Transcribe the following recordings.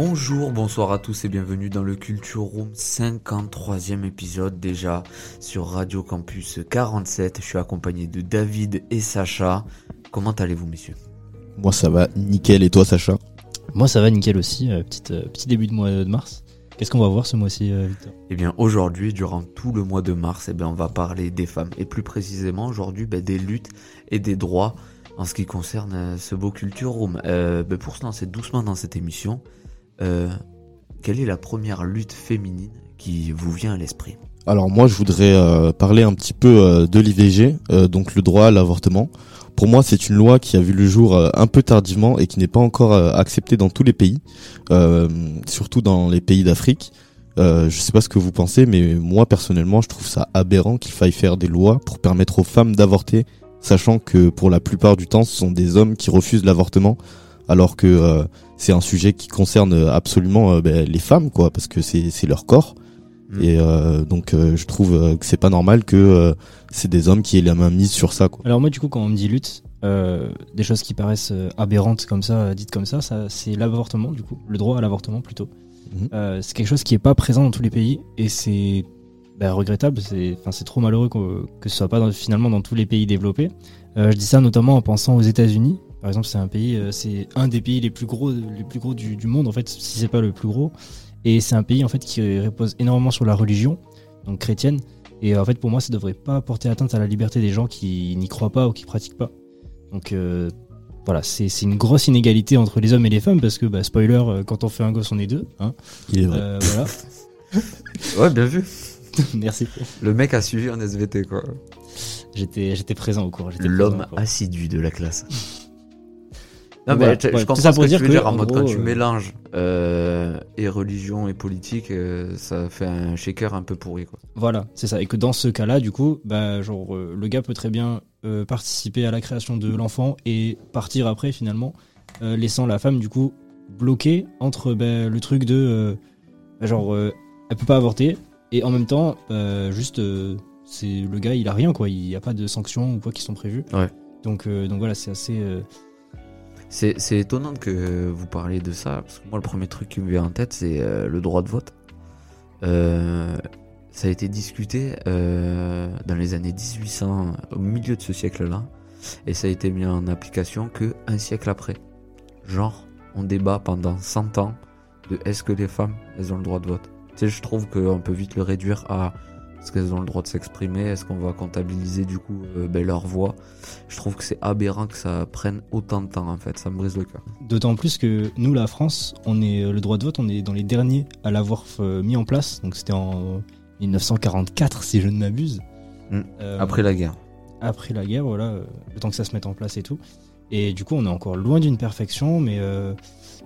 Bonjour, bonsoir à tous et bienvenue dans le Culture Room 53e épisode déjà sur Radio Campus 47. Je suis accompagné de David et Sacha. Comment allez-vous messieurs? Moi ça va nickel et toi Sacha? Moi ça va nickel aussi, euh, petite, euh, petit début de mois de mars. Qu'est-ce qu'on va voir ce mois-ci euh, Victor? Eh bien aujourd'hui, durant tout le mois de mars, eh bien, on va parler des femmes et plus précisément aujourd'hui ben, des luttes et des droits en ce qui concerne euh, ce beau Culture Room. Euh, ben, pour se lancer doucement dans cette émission, euh, quelle est la première lutte féminine qui vous vient à l'esprit Alors moi je voudrais euh, parler un petit peu euh, de l'IVG, euh, donc le droit à l'avortement. Pour moi c'est une loi qui a vu le jour un peu tardivement et qui n'est pas encore acceptée dans tous les pays, surtout dans les pays d'Afrique. Euh, je sais pas ce que vous pensez, mais moi personnellement je trouve ça aberrant qu'il faille faire des lois pour permettre aux femmes d'avorter, sachant que pour la plupart du temps ce sont des hommes qui refusent l'avortement, alors que euh, c'est un sujet qui concerne absolument euh, ben, les femmes, quoi, parce que c'est leur corps. Mm. Et euh, donc euh, je trouve euh, que c'est pas normal que euh, c'est des hommes qui aient la main mise sur ça, quoi. Alors moi du coup quand on me dit lutte, euh, des choses qui paraissent euh, aberrantes comme ça, euh, dites comme ça, ça c'est l'avortement du coup, le droit à l'avortement plutôt. Mhm. Euh, c'est quelque chose qui est pas présent dans tous les pays et c'est bah, regrettable, c'est enfin trop malheureux que, que ce soit pas dans- finalement dans tous les pays développés. Euh, je dis ça notamment en pensant aux États-Unis. Par exemple, c'est un pays, euh, c'est un des pays les plus gros, les plus gros du, du monde en fait, si c'est pas le plus gros. Et c'est un pays en fait qui repose énormément sur la religion, donc chrétienne. Et en fait, pour moi, ça devrait pas porter atteinte à la liberté des gens qui n'y croient pas ou qui pratiquent pas. Donc euh, voilà, c'est une grosse inégalité entre les hommes et les femmes parce que, bah, spoiler, euh, quand on fait un gosse, on est deux. Hein Il est vrai. Euh, voilà. Ouais, bien vu. Merci. Le mec a suivi en SVT quoi. J'étais j'étais présent au cours. L'homme assidu de la classe. Non, mais voilà, je, comprends ça ce que dire tu veux que, dire en en mode quand gros, tu euh, mélanges euh, et religion et politique, euh, ça fait un shaker un peu pourri quoi. Voilà, c'est ça. Et que dans ce cas-là, du coup, bah, genre, euh, le gars peut très bien euh, participer à la création de l'enfant et partir après, finalement, euh, laissant la femme, du coup, bloquée entre bah, le truc de. euh, bah, genre, euh, elle peut pas avorter, et en même temps, bah, juste, euh, c'est le gars, il a rien, quoi. Il y a pas de sanctions ou quoi qui sont prévues. Ouais. Donc, euh, donc voilà, c'est assez. C'est étonnant que vous parliez de ça, parce que moi le premier truc qui me vient en tête c'est euh, le droit de vote. Euh, ça a été discuté euh, dans les années 1800, au milieu de ce siècle-là, et ça a été mis en application que un siècle après. Genre, on débat pendant 100 ans de est-ce que les femmes, elles ont le droit de vote. Tu sais, je trouve qu'on peut vite le réduire à est-ce qu'elles ont le droit de s'exprimer, est-ce qu'on va comptabiliser du coup euh, ben, leur voix? Je trouve que c'est aberrant que ça prenne autant de temps en fait, ça me brise le cœur. D'autant plus que nous, la France, on est euh, le droit de vote, on est dans les derniers à l'avoir euh, mis en place. Donc c'était en 1944, si je ne m'abuse. Mm. Euh, Après la guerre. après la guerre, voilà, le temps que ça se mette en place et tout. Et du coup, on est encore loin d'une perfection, mais, euh,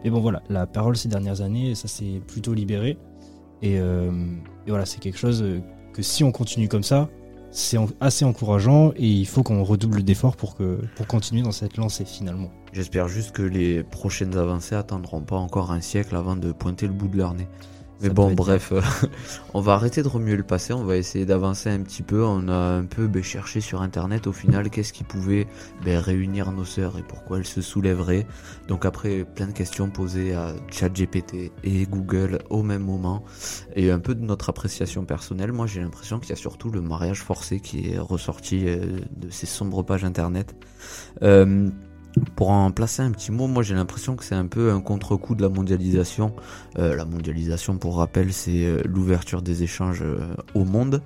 mais bon, voilà, la parole ces dernières années, ça s'est plutôt libéré. Et, euh, et voilà, c'est quelque chose que si on continue comme ça, c'est assez encourageant et il faut qu'on redouble d'efforts pour continuer dans cette lancée finalement. J'espère juste que les prochaines avancées attendront pas encore un siècle avant de pointer le bout de leur nez. Mais Ça bon, bref, euh, on va arrêter de remuer le passé, on va essayer d'avancer un petit peu. On a un peu ben, cherché sur internet au final qu'est-ce qui pouvait ben, réunir nos sœurs et pourquoi elles se soulèveraient. Donc après, plein de questions posées à ChatGPT et Google au même moment et un peu de notre appréciation personnelle. Moi, j'ai l'impression qu'il y a surtout le mariage forcé qui est ressorti euh, de ces sombres pages internet. Euh, pour en placer un petit mot, moi j'ai l'impression que c'est un peu un contre-coup de la mondialisation. Euh, la mondialisation, pour rappel, c'est euh, l'ouverture des échanges euh, au monde.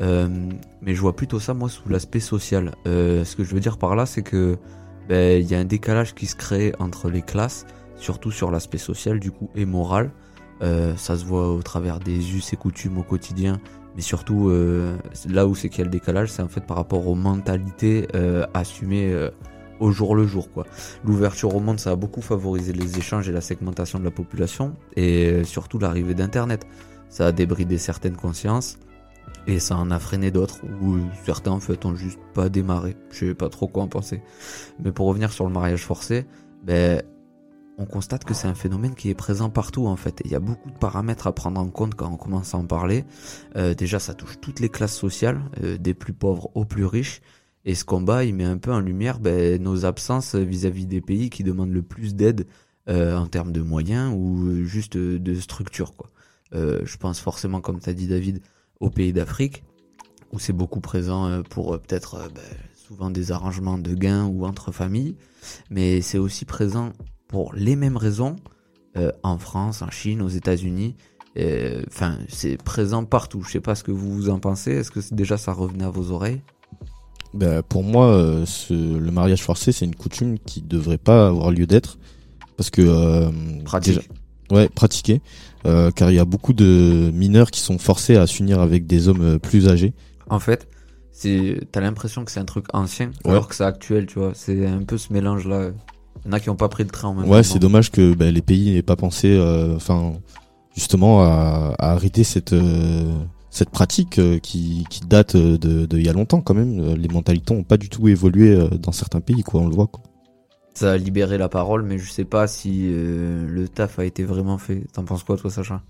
Mais je vois plutôt ça, moi, sous l'aspect social. Ce que je veux dire par là, c'est que ben, il y a un décalage qui se crée entre les classes, surtout sur l'aspect social, du coup, et moral, ça se voit au travers des us et coutumes au quotidien. Mais surtout, là où c'est qu'il y a le décalage, c'est en fait par rapport aux mentalités assumées au jour le jour. quoi. L'ouverture au monde, ça a beaucoup favorisé les échanges et la segmentation de la population, et surtout l'arrivée d'Internet. Ça a débridé certaines consciences, et ça en a freiné d'autres, où certains en fait ont juste pas démarré. Je sais pas trop quoi en penser. Mais pour revenir sur le mariage forcé, ben on constate que c'est un phénomène qui est présent partout en fait. Il y a beaucoup de paramètres à prendre en compte quand on commence à en parler. Euh, déjà, ça touche toutes les classes sociales, euh, des plus pauvres aux plus riches. Et ce combat, il met un peu en lumière ben, nos absences vis-à-vis des pays qui demandent le plus d'aide euh, en termes de moyens ou juste de structure. Quoi. Euh, je pense forcément, comme t'as dit David, aux pays d'Afrique, où c'est beaucoup présent euh, pour euh, peut-être euh, ben, souvent des arrangements de gains ou entre familles. Mais c'est aussi présent pour les mêmes raisons euh, en France, en Chine, aux États-Unis. Euh, Enfin, c'est présent partout. Je sais pas ce que vous en pensez. Est-ce que déjà ça revenait à vos oreilles? Ben, pour moi, euh, ce, le mariage forcé, c'est une coutume qui devrait pas avoir lieu d'être. Parce que... euh, Pratique. déjà- ouais, pratiquer. Euh, car il y a beaucoup de mineurs qui sont forcés à s'unir avec des hommes plus âgés. En fait, c'est t'as l'impression que c'est un truc ancien, Ouais. alors que c'est actuel, tu vois. C'est un peu ce mélange-là. Il y en a qui ont pas pris le train en même temps. Ouais, c'est dommage que ben, les pays n'aient pas pensé, euh, enfin, justement, à, à arrêter cette euh, cette pratique euh, qui, qui date euh, de, de il y a longtemps quand même. Euh, Les mentalités ont pas du tout évolué euh, dans certains pays, quoi. On le voit. Quoi. Ça a libéré la parole, mais je sais pas si euh, le taf a été vraiment fait. T'en penses quoi, toi, Sacha?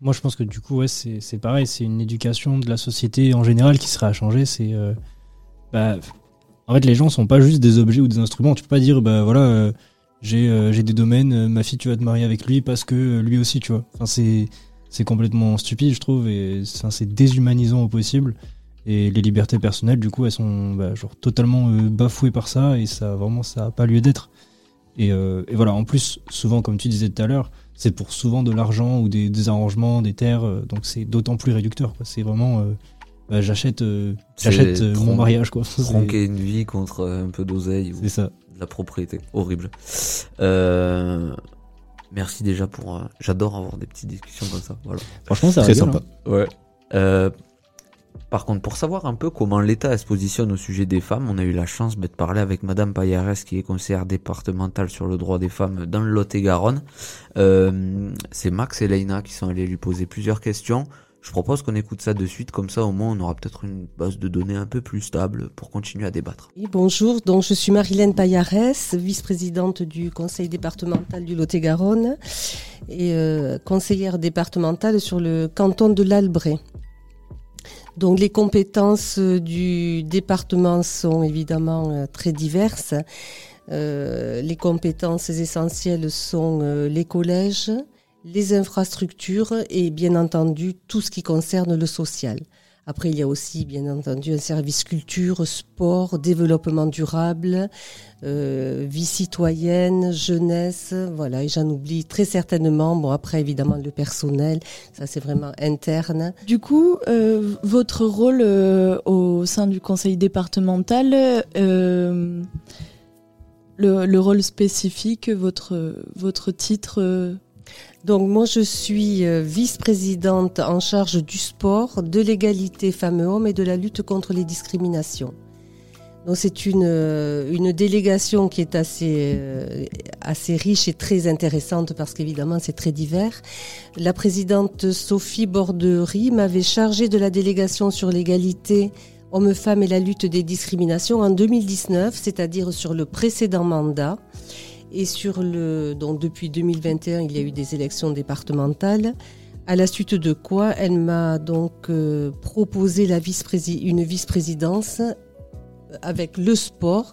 Moi, je pense que du coup, ouais, c'est c'est pareil. C'est une éducation de la société en général qui serait à changer. C'est, euh, bah, en fait, les gens sont pas juste des objets ou des instruments. Tu peux pas dire, bah voilà, euh, j'ai euh, j'ai des domaines. euh, ma fille, tu vas te marier avec lui parce que euh, lui aussi, tu vois. Enfin, c'est c'est complètement stupide, je trouve, et c'est déshumanisant au possible. Et les libertés personnelles, du coup, elles sont bah, genre totalement euh, bafouées par ça, et ça vraiment, ça a pas lieu d'être. Et, euh, et voilà, en plus, souvent, comme tu disais tout à l'heure, c'est pour souvent de l'argent ou des, des arrangements, des terres, euh, donc c'est d'autant plus réducteur. quoi. C'est vraiment, bah, j'achète, j'achète mon mariage, quoi. Tronquer une vie contre un peu d'oseille ou ça. de la propriété. Horrible. Euh, Merci déjà pour. euh, J'adore avoir des petites discussions comme ça. Voilà. Franchement, ça Très rigole, sympa. hein. Ouais. Euh, par contre, pour savoir un peu comment l'État se positionne au sujet des femmes, on a eu la chance de parler avec Madame Payares, qui est conseillère départementale sur le droit des femmes dans le Lot-et-Garonne. Euh, c'est Max et Leïna qui sont allés lui poser plusieurs questions. Je propose qu'on écoute ça de suite, comme ça au moins on aura peut-être une base de données un peu plus stable pour continuer à débattre. Bonjour, donc je suis Marilène Payarès, vice-présidente du conseil départemental du Lot-et-Garonne et euh, conseillère départementale sur le canton de l'Albret. Donc les compétences euh, du département sont évidemment euh, très diverses. Les compétences essentielles sont les collèges, les infrastructures et bien entendu tout ce qui concerne le social. Après, il y a aussi, bien entendu, un service culture, sport, développement durable, euh, vie citoyenne, jeunesse, voilà, et j'en oublie très certainement. Bon, après, évidemment, le personnel, ça c'est vraiment interne. Du coup, euh, votre rôle euh, au sein du conseil départemental, le, le rôle spécifique, votre, votre titre Donc, moi, je suis euh, vice-présidente en charge du sport, de l'égalité femmes-hommes et de la lutte contre les discriminations. Donc, c'est une, euh, une délégation qui est assez, euh, assez riche et très intéressante parce qu'évidemment, c'est très divers. La présidente Sophie Borderie m'avait chargée de la délégation sur l'égalité hommes-femmes et la lutte des discriminations en 2019, c'est-à-dire sur le précédent mandat. Et sur le, donc depuis 2021, il y a eu des élections départementales. À la suite de quoi, elle m'a donc euh, proposé la vice une vice-présidence avec le sport.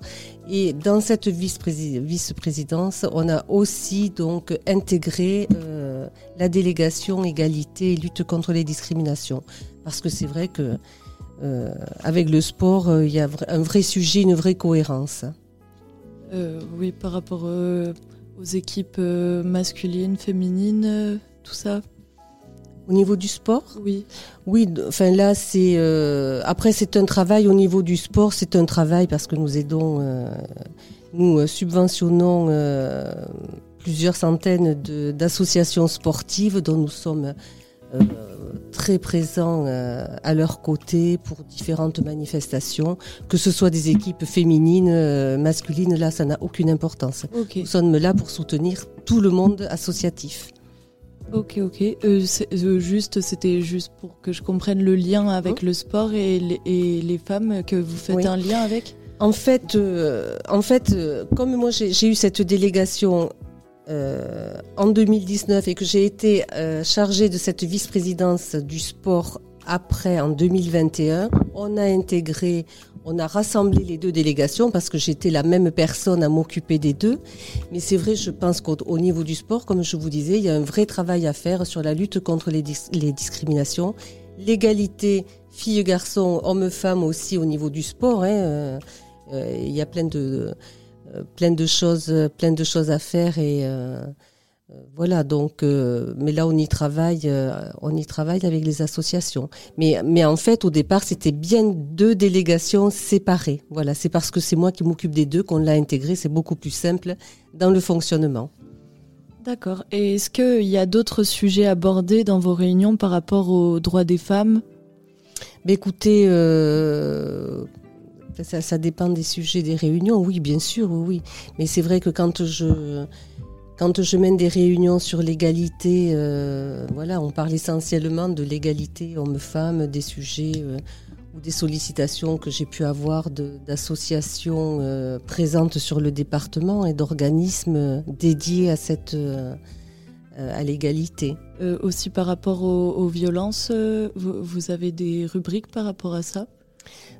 Et dans cette vice-prési- vice-présidence, on a aussi donc intégré euh, la délégation égalité et lutte contre les discriminations. Parce que c'est vrai que euh, avec le sport, il y a un vrai sujet, une vraie cohérence. Euh, oui, par rapport euh, aux équipes euh, masculines, féminines, tout ça. Au niveau du sport, Oui. Oui, enfin là c'est après c'est un travail. Au niveau du sport, c'est un travail parce que nous aidons, nous subventionnons plusieurs centaines d'associations sportives dont nous sommes très présents euh, à leur côté pour différentes manifestations, que ce soit des équipes féminines, euh, masculines, là ça n'a aucune importance. Nous sommes là pour soutenir tout le monde associatif. Ok, ok. juste, c'était juste pour que je comprenne le lien avec le sport et les, femmes que vous faites un lien avec? En fait, en fait, comme moi j'ai eu cette délégation euh, en 2019 et que j'ai été euh, chargée de cette vice-présidence du sport après en 2021, on a intégré, on a rassemblé les deux délégations parce que j'étais la même personne à m'occuper des deux. Mais c'est vrai, je pense qu'au niveau du sport, comme je vous disais, il y a un vrai travail à faire sur la lutte contre les, discriminations, l'égalité filles-garçons, hommes-femmes aussi au niveau du sport. Hein, euh, il y a plein de plein de choses, plein de choses à faire et euh, euh, voilà donc. mais là, on y travaille, on y travaille avec les associations. Mais mais en fait, au départ, c'était bien deux délégations séparées. Voilà, c'est parce que c'est moi qui m'occupe des deux qu'on l'a intégré. C'est beaucoup plus simple dans le fonctionnement. D'accord. Et est-ce qu'il y a d'autres sujets abordés dans vos réunions par rapport aux droits des femmes? Écoutez, euh, ça, dépend des sujets des réunions, oui, bien sûr, oui. Mais c'est vrai que quand je, quand je mène des réunions sur l'égalité, euh, voilà, on parle essentiellement de l'égalité homme-femme, des sujets euh, ou des sollicitations que j'ai pu avoir d'associations euh, présentes sur le département et d'organismes dédiés à cette à l'égalité. aussi par rapport aux, violences, vous avez des rubriques par rapport à ça?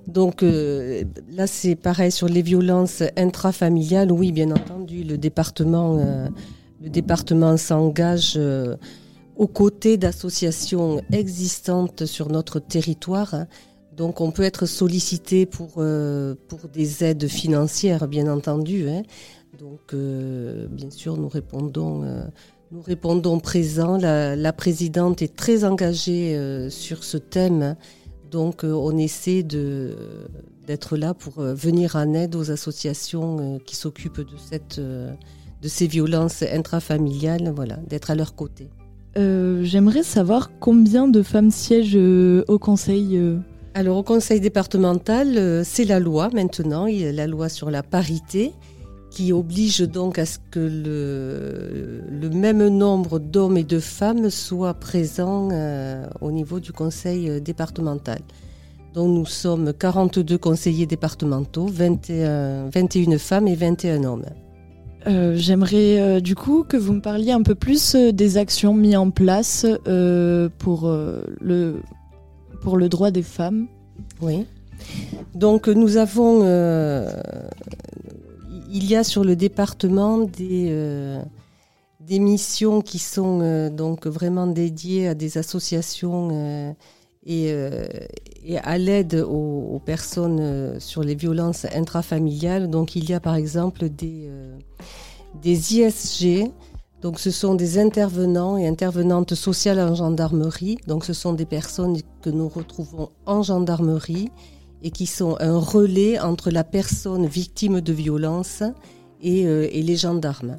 Donc euh, là, c'est pareil sur les violences intrafamiliales. Oui, bien entendu, le département, euh, s'engage euh, aux côtés d'associations existantes sur notre territoire. Donc, on peut être sollicité pour des aides financières, bien entendu. Hein. Donc, bien sûr, nous répondons. présent. La, présidente est très engagée sur ce thème donc euh, on essaie d'être là pour euh, venir en aide aux associations euh, qui s'occupent de, cette, de ces violences intrafamiliales, voilà, d'être à leur côté. J'aimerais savoir combien de femmes siègent au conseil. Alors au conseil départemental, c'est la loi maintenant, il y a la loi sur la parité qui oblige donc à ce que le, le même nombre d'hommes et de femmes soient présents euh, au niveau du conseil départemental. Donc nous sommes 42 conseillers départementaux, 21, 21 femmes et 21 hommes. Euh, j'aimerais euh, du coup que vous me parliez un peu plus des actions mises en place pour, le, pour le droit des femmes. Oui. Donc nous avons il y a sur le département des, euh, missions qui sont euh, donc vraiment dédiées à des associations euh, et, et, à l'aide aux, personnes sur les violences intrafamiliales. Donc il y a par exemple des, des ISG. Donc ce sont des intervenants et intervenantes sociales en gendarmerie. Donc ce sont des personnes que nous retrouvons en gendarmerie et qui sont un relais entre la personne victime de violence et, euh, et les gendarmes.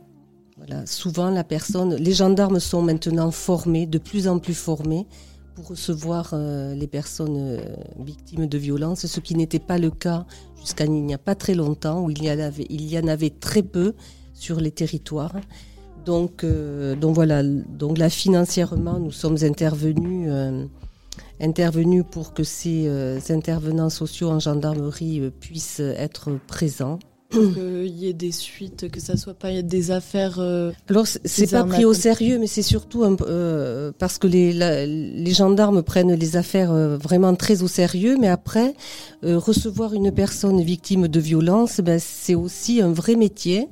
Voilà. Souvent, la personne, les gendarmes sont maintenant formés, de plus en plus formés, pour recevoir euh, les personnes euh, victimes de violence, ce qui n'était pas le cas jusqu'à il n'y a pas très longtemps, où il y, avait, il y en avait très peu sur les territoires. Donc, donc voilà, donc là financièrement, nous sommes intervenus intervenu pour que ces euh, intervenants sociaux en gendarmerie euh, puissent être présents. Qu'il y ait des suites, que ça soit pas des affaires. Euh, Alors c'est pas pris au sérieux, mais c'est surtout parce que les, les gendarmes prennent les affaires vraiment très au sérieux, mais après recevoir une personne victime de violence, ben, c'est aussi un vrai métier.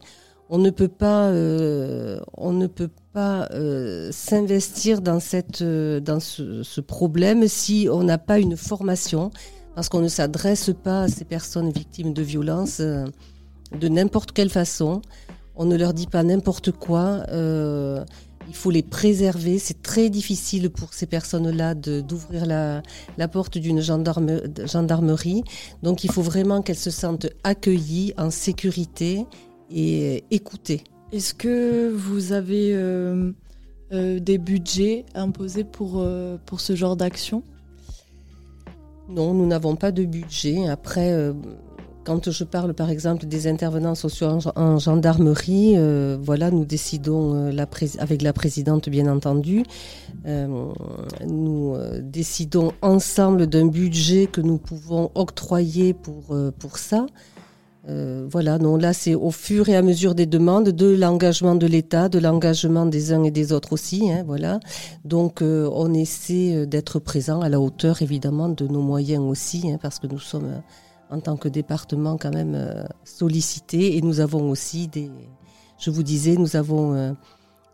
On ne peut pas, on ne peut euh, s'investir dans, cette, euh, dans ce, problème si on n'a pas une formation, parce qu'on ne s'adresse pas à ces personnes victimes de violences euh, de n'importe quelle façon. On ne leur dit pas n'importe quoi. il faut les préserver. C'est très difficile pour ces personnes-là d'ouvrir la, la, porte d'une gendarme, gendarmerie. Donc il faut vraiment qu'elles se sentent accueillies, en sécurité et écoutées. Est-ce que vous avez euh, euh, des budgets imposés pour, euh, pour ce genre d'action? Non, nous n'avons pas de budget. Après, quand je parle par exemple des intervenants sociaux en, en gendarmerie, voilà, nous décidons avec la présidente bien entendu, nous décidons ensemble d'un budget que nous pouvons octroyer pour pour ça. Euh, voilà, non, là c'est au fur et à mesure des demandes, de l'engagement de l'État, de l'engagement des uns et des autres aussi, hein, voilà. Donc euh, on essaie euh, d'être présent à la hauteur évidemment de nos moyens aussi, hein, parce que nous sommes euh, en tant que département quand même sollicités et nous avons aussi des, je vous disais, nous avons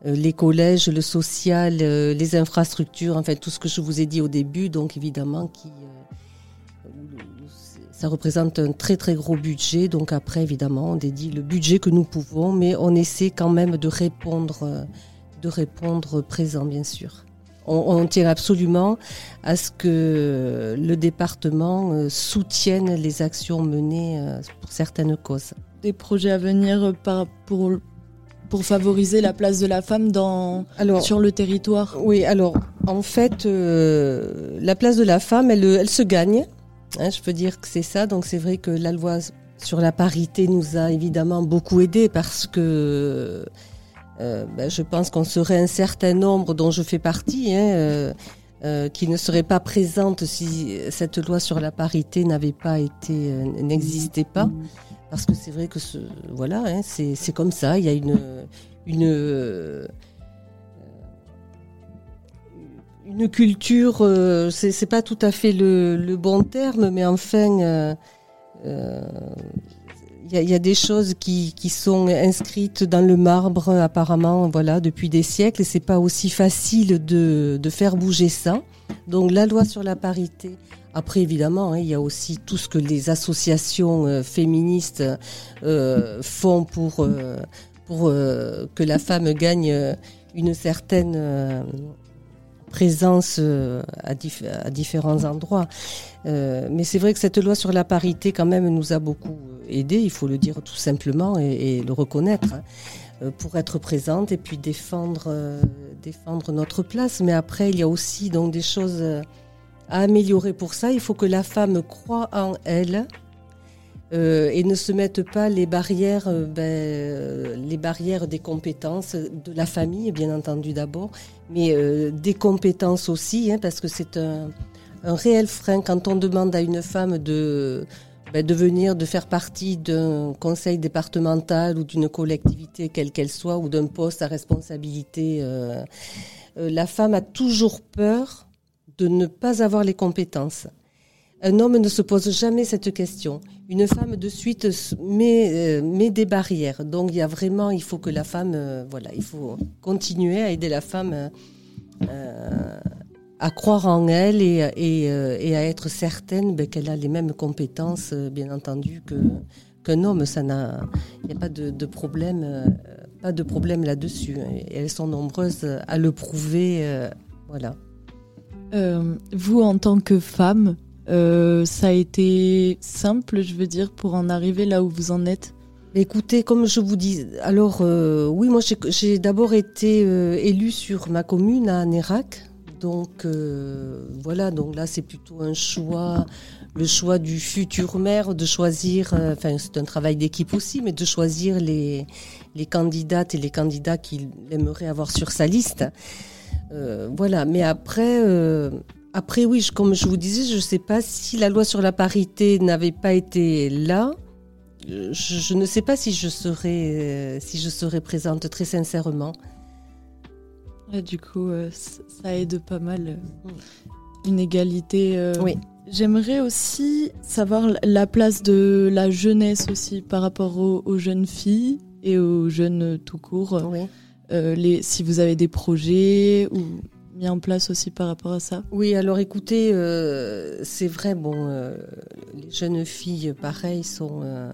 les collèges, le social, les infrastructures, enfin tout ce que je vous ai dit au début, donc évidemment qui ça représente un très très gros budget, donc après évidemment on dédie le budget que nous pouvons, mais on essaie quand même de répondre, de répondre présent bien sûr. On, on tient absolument à ce que le département euh, soutienne les actions menées euh, pour certaines causes. Des projets à venir euh, pour, pour favoriser la place de la femme dans, Alors, sur le territoire? Oui, alors en fait, euh, la place de la femme, elle, elle se gagne. Hein, je peux dire que c'est ça. Donc c'est vrai que la loi sur la parité nous a évidemment beaucoup aidé parce que euh, ben, je pense qu'on serait un certain nombre dont je fais partie. Hein, euh, euh, qui ne serait pas présente si cette loi sur la parité n'avait pas été n'existait pas parce que c'est vrai que voilà hein, c'est comme ça il y a une une une culture, euh, c'est pas tout à fait le, le bon terme, mais enfin, euh, euh, il y, a, il y a des choses qui, qui sont inscrites dans le marbre apparemment, voilà, depuis des siècles, et c'est pas aussi facile de, de faire bouger ça. Donc la loi sur la parité. Après, évidemment, hein, il y a aussi tout ce que les associations euh, féministes euh, font pour euh, pour euh, que la femme gagne euh, une certaine euh, présence euh, à, dif- à différents endroits. Euh, mais c'est vrai que cette loi sur la parité, quand même, nous a beaucoup aidé, il faut le dire tout simplement et, le reconnaître, hein, euh, pour être présente et puis défendre, euh, défendre notre place. Mais après, il y a aussi donc des choses euh, à améliorer pour ça. Il faut que la femme croit en elle. Euh, et ne se mette pas les barrières, euh, ben, euh, les barrières des compétences de la famille, bien entendu d'abord, mais des compétences aussi, hein, parce que c'est un, réel frein quand on demande à une femme de, ben, de venir, de faire partie d'un conseil départemental ou d'une collectivité, quelle qu'elle soit, ou d'un poste à responsabilité. la femme a toujours peur de ne pas avoir les compétences. Un homme ne se pose jamais cette question. Une femme de suite euh, met des barrières. Donc il y a vraiment, il faut que la femme, euh, voilà, il faut continuer à aider la femme euh, à croire en elle et, à être certaine ben, qu'elle a les mêmes compétences, bien entendu, que qu'un homme. Ça n'a, il n'y a pas de, de problème, pas de problème là-dessus. Elles sont nombreuses à le prouver, voilà. Vous, en tant que femme, euh, ça a été simple, je veux dire, pour en arriver là où vous en êtes Écoutez, comme je vous dis, alors euh, oui, moi j'ai- d'abord été euh, élue sur ma commune à Nérac. Donc euh, voilà, donc là c'est plutôt un choix, le choix du futur maire de choisir, enfin c'est un travail d'équipe aussi, mais de choisir les, les candidates et les candidats qu'il aimerait avoir sur sa liste. Voilà, mais après, après oui, je- comme je vous disais, je ne sais pas si la loi sur la parité n'avait pas été là, je, je ne sais pas si je serais, euh, si je serais présente très sincèrement. Du coup, euh, ça aide pas mal. euh, Une égalité. euh. Oui. J'aimerais aussi savoir la place de la jeunesse aussi par rapport aux, aux jeunes filles et aux jeunes tout court. Oui. Euh, les, si vous avez des projets ou en place aussi par rapport à ça? Oui, alors écoutez, euh, c'est vrai, bon, euh, les jeunes filles, pareil, sont, euh,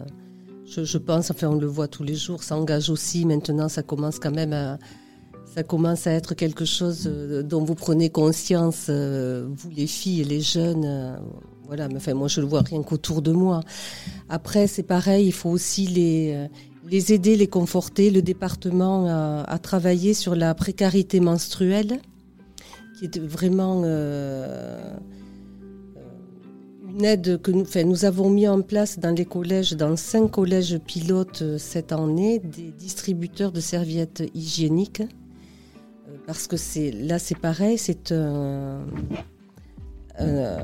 je, pense, enfin on le voit tous les jours, s'engagent aussi. Maintenant, ça commence quand même à, ça commence à être quelque chose dont vous prenez conscience, vous les filles et les jeunes. voilà, mais enfin moi je le vois rien qu'autour de moi. Après, c'est pareil, il faut aussi les, les aider, les conforter. Le département a, a travaillé sur la précarité menstruelle, qui est vraiment euh, une aide que nous, nous avons mis en place dans les collèges, dans cinq collèges pilotes euh, cette année, des distributeurs de serviettes hygiéniques. Euh, Parce que c'est là, c'est pareil, c'est un. euh,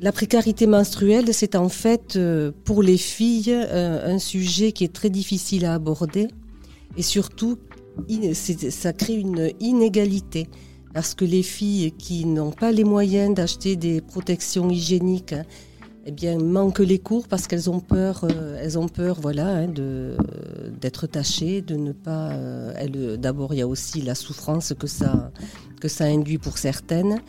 la précarité menstruelle, c'est en fait euh, pour les filles euh, un sujet qui est très difficile à aborder et surtout ça crée une inégalité parce que les filles qui n'ont pas les moyens d'acheter des protections hygiéniques hein, eh manquent les cours parce qu'elles ont peur euh, hein, de d'être tachées de ne pas euh, d'abord il y a aussi la souffrance que ça que ça induit pour certaines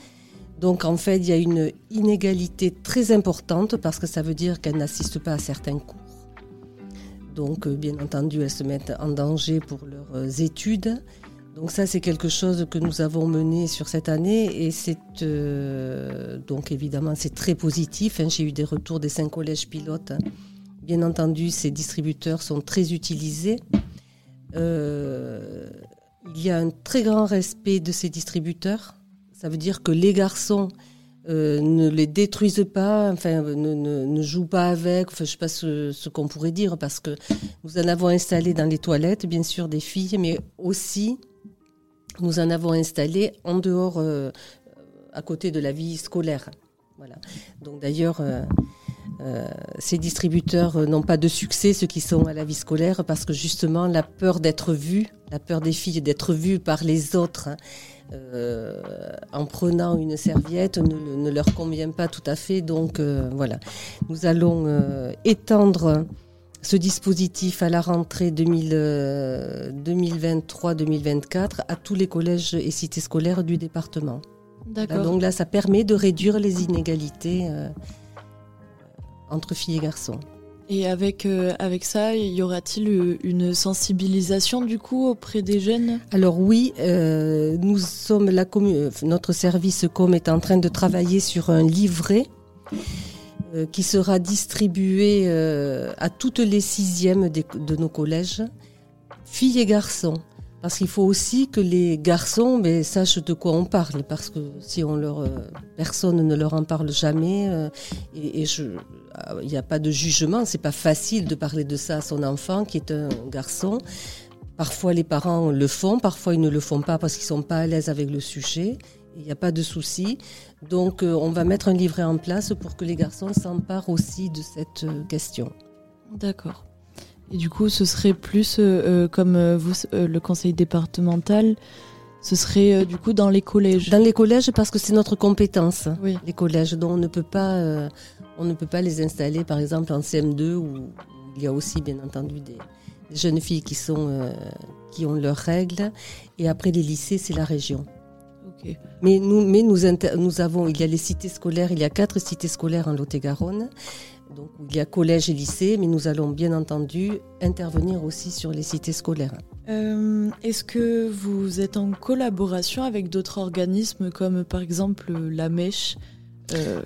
donc en fait, il y a une inégalité très importante parce que ça veut dire qu'elles n'assistent pas à certains cours. Donc euh, bien entendu, elles se mettent en danger pour leurs euh, études. Donc ça, c'est quelque chose que nous avons mené sur cette année et c'est euh, donc évidemment c'est très positif. hein. J'ai eu des retours des cinq collèges pilotes. Bien entendu, ces distributeurs sont très utilisés. Il y a un très grand respect de ces distributeurs. Ça veut dire que les garçons euh, ne les détruisent pas, enfin ne, ne, jouent pas avec, je ne sais pas ce, qu'on pourrait dire, parce que nous en avons installé dans les toilettes, bien sûr, des filles, mais aussi nous en avons installé en dehors, euh, à côté de la vie scolaire. Voilà. Donc d'ailleurs, euh, ces distributeurs n'ont pas de succès, ceux qui sont à la vie scolaire, parce que justement, la peur d'être vue, la peur des filles d'être vues par les autres, hein, euh, en prenant une serviette ne, ne leur convient pas tout à fait. Donc euh, voilà, nous allons euh, étendre ce dispositif à la rentrée 2000, euh, 2023-2024 à tous les collèges et cités scolaires du département. D'accord. donc là, ça permet de réduire les inégalités entre filles et garçons. Et avec, euh, avec ça, y aura-t-il euh, une sensibilisation du coup auprès des jeunes? Alors oui, euh, nous sommes la notre service com est en train de travailler sur un livret qui sera distribué à toutes les sixièmes de nos collèges, filles et garçons. Parce qu'il faut aussi que les garçons ben, sachent de quoi on parle, parce que si on leur, euh, personne ne leur en parle jamais, euh, et, ah, il n'y a pas de jugement, c'est pas facile de parler de ça à son enfant qui est un garçon. Parfois les parents le font, parfois ils ne le font pas parce qu'ils sont pas à l'aise avec le sujet. Il n'y a pas de souci. Donc euh, on va mettre un livret en place pour que les garçons s'emparent aussi de cette euh, question. D'accord. Et du coup, ce serait plus euh, euh, comme euh, vous, euh, le conseil départemental, ce serait euh, du coup dans les collèges. Dans les collèges, parce que c'est notre compétence. Oui. Les collèges, dont on ne peut pas, euh, on ne peut pas les installer, par exemple en CM2 où il y a aussi bien entendu des, des jeunes filles qui sont, euh, qui ont leurs règles. Et après les lycées, c'est la région. Ok. Mais nous, mais nous, nous avons, il y a les cités scolaires, il y a quatre cités scolaires en Lot-et-Garonne. Donc, il y a collège et lycée, mais nous allons bien entendu intervenir aussi sur les cités scolaires. Euh, Est-ce que vous êtes en collaboration avec d'autres organismes comme par exemple la Mèche euh,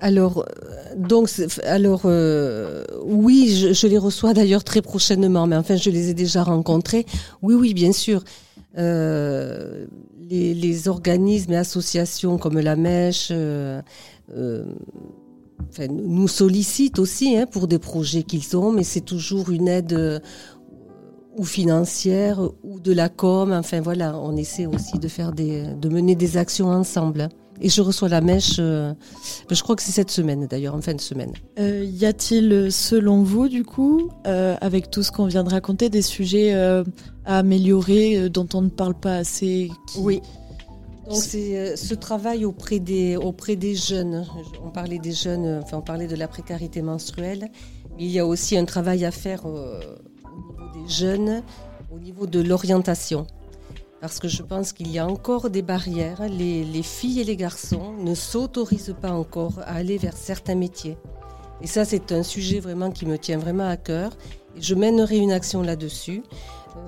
Alors, euh, donc, alors euh, oui, je, je les reçois d'ailleurs très prochainement, mais enfin, je les ai déjà rencontrés. Oui, oui, bien sûr. Euh, les, les organismes et associations comme la Mèche euh, enfin, nous sollicitent aussi hein, pour des projets qu'ils ont, mais c'est toujours une aide euh, ou financière ou de la com. Enfin voilà, on essaie aussi de faire des, de mener des actions ensemble. Et je reçois la mèche, euh, je crois que c'est cette semaine d'ailleurs, en fin de semaine. euh, Y a-t-il, selon vous, du coup, euh, avec tout ce qu'on vient de raconter, des sujets à améliorer dont on ne parle pas assez qui- Donc c'est euh, ce travail auprès des, auprès des jeunes. On parlait des jeunes, euh, enfin on parlait de la précarité menstruelle. Mais il y a aussi un travail à faire euh, au niveau des jeunes, au niveau de l'orientation. Parce que je pense qu'il y a encore des barrières. Les, les filles et les garçons ne s'autorisent pas encore à aller vers certains métiers. Et ça, c'est un sujet vraiment qui me tient vraiment à cœur. Et je mènerai une action là-dessus, euh,